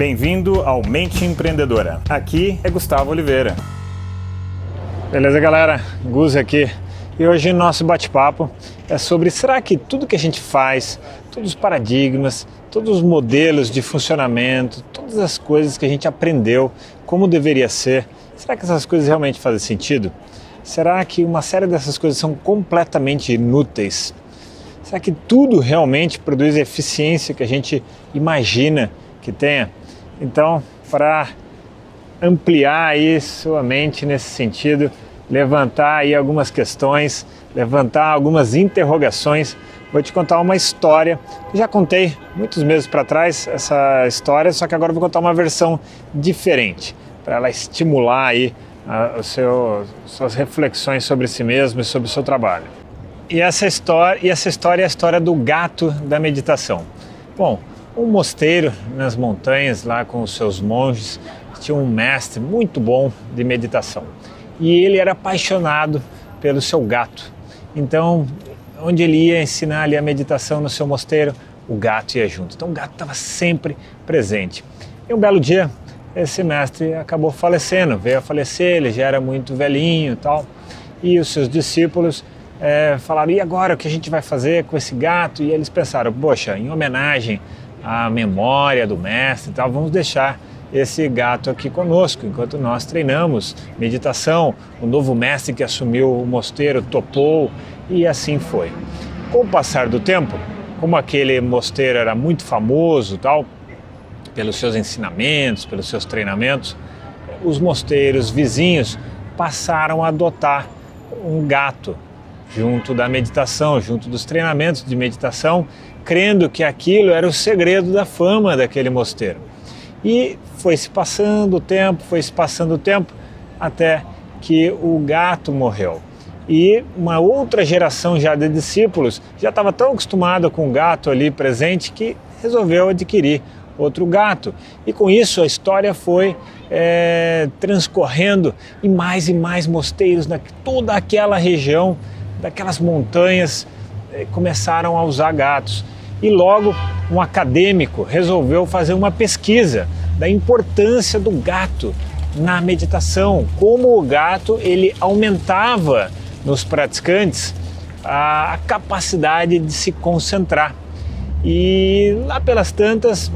Bem-vindo ao Mente Empreendedora. Aqui é Gustavo Oliveira. Beleza, galera? Gus aqui. E hoje nosso bate-papo é sobre será que tudo que a gente faz, todos os paradigmas, todos os modelos de funcionamento, todas as coisas que a gente aprendeu, como deveria ser, será que essas coisas realmente fazem sentido? Será que uma série dessas coisas são completamente inúteis? Será que tudo realmente produz a eficiência que a gente imagina que tenha? Então, para ampliar aí sua mente nesse sentido, levantar aí algumas questões, levantar algumas interrogações, vou te contar uma história. Já contei muitos meses para trás essa história, só que agora vou contar uma versão diferente, para ela estimular aí uh, o seu, suas reflexões sobre si mesmo e sobre o seu trabalho. E essa história, e essa história é a história do gato da meditação. Bom, um mosteiro nas montanhas lá com os seus monges tinha um mestre muito bom de meditação e ele era apaixonado pelo seu gato. Então, onde ele ia ensinar ali a meditação no seu mosteiro, o gato ia junto. Então, o gato estava sempre presente. E um belo dia, esse mestre acabou falecendo, veio a falecer, ele já era muito velhinho e tal. E os seus discípulos é, falaram: e agora o que a gente vai fazer com esse gato? E eles pensaram: poxa, em homenagem à memória do mestre e tal, vamos deixar esse gato aqui conosco, enquanto nós treinamos meditação. O novo mestre que assumiu o mosteiro topou e assim foi. Com o passar do tempo, como aquele mosteiro era muito famoso, tal, pelos seus ensinamentos, pelos seus treinamentos, os mosteiros vizinhos passaram a adotar um gato junto da meditação, junto dos treinamentos de meditação, crendo que aquilo era o segredo da fama daquele mosteiro. E foi se passando o tempo, foi se passando o tempo, até que o gato morreu. E uma outra geração já de discípulos já estava tão acostumada com o gato ali presente que resolveu adquirir outro gato. E com isso a história foi é, transcorrendo e mais e mais mosteiros na toda aquela região, daquelas montanhas, é, começaram a usar gatos. E logo um acadêmico resolveu fazer uma pesquisa da importância do gato na meditação, como o gato ele aumentava nos praticantes a capacidade de se concentrar. E lá pelas tantas,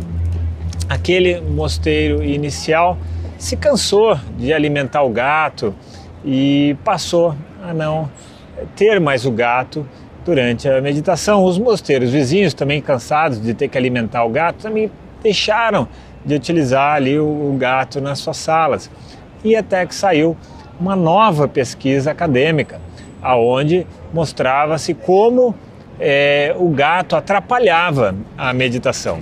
aquele mosteiro inicial se cansou de alimentar o gato e passou a não ter mais o gato durante a meditação. Os mosteiros vizinhos, também cansados de ter que alimentar o gato, também deixaram de utilizar ali o, gato nas suas salas. E até que saiu uma nova pesquisa acadêmica, aonde mostrava-se como é, o gato atrapalhava a meditação.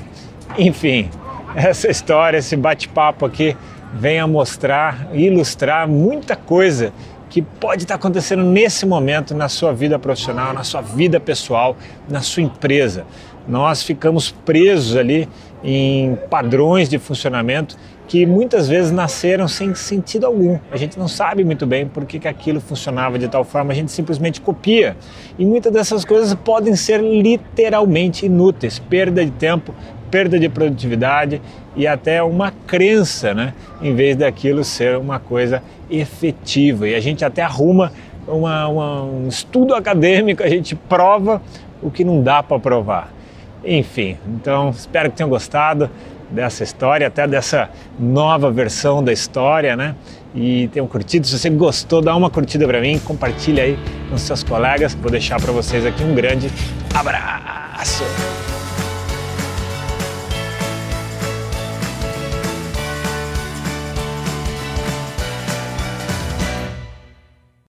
Enfim, essa história, esse bate-papo aqui vem a mostrar, ilustrar muita coisa que pode estar acontecendo nesse momento na sua vida profissional, na sua vida pessoal, na sua empresa. Nós ficamos presos ali em padrões de funcionamento que muitas vezes nasceram sem sentido algum. A gente não sabe muito bem por que, aquilo funcionava de tal forma, a gente simplesmente copia. E muitas dessas coisas podem ser literalmente inúteis perda de tempo, perda de produtividade e até uma crença, né? em vez daquilo ser uma coisa efetiva. E a gente até arruma uma, uma, um estudo acadêmico, a gente prova o que não dá para provar. Enfim, então espero que tenham gostado dessa história, até dessa nova versão da história, né? E tenham curtido. Se você gostou, dá uma curtida para mim, compartilha aí com seus colegas. Vou deixar para vocês aqui um grande abraço.